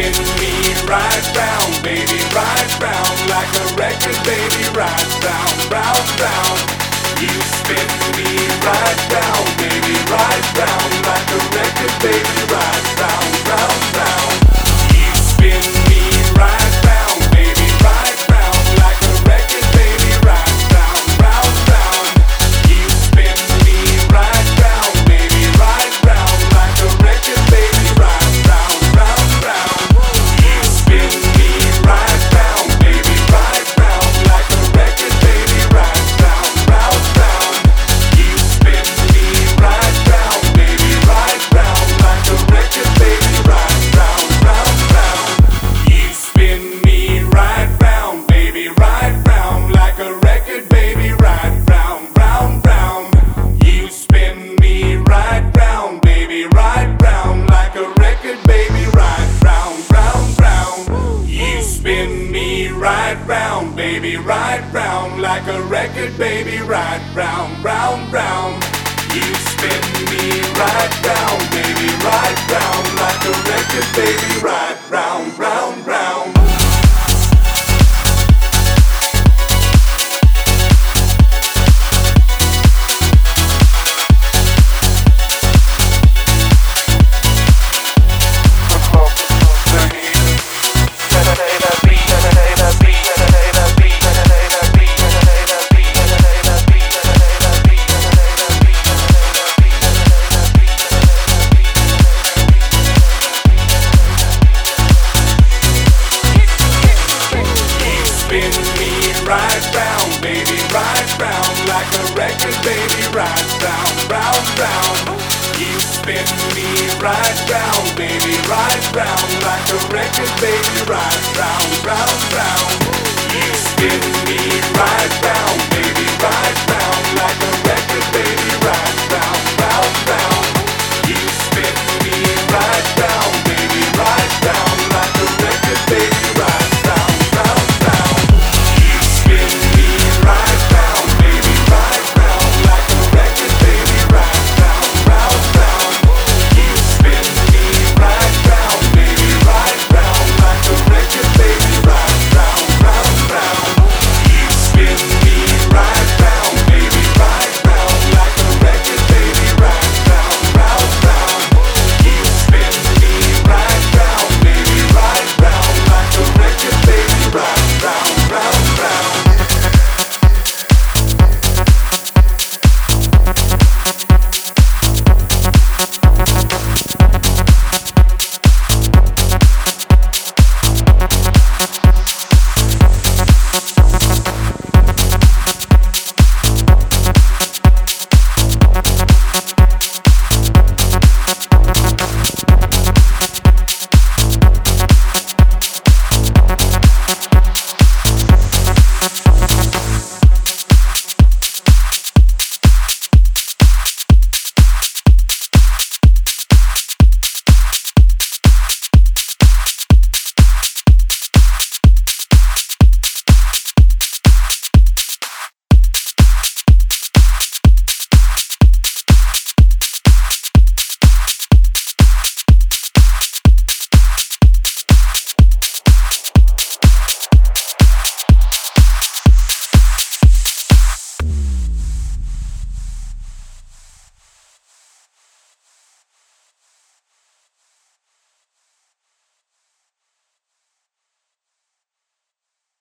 spin me right round, baby, right round like a record, baby, right round, round, round. You spin me right round. spin me right round, baby, right round like a record, baby, right round, round, round. You spin me right round, baby, right baby ride round, round, round. You spin me right round, baby, right round. Like a record, baby, ride round, round, round.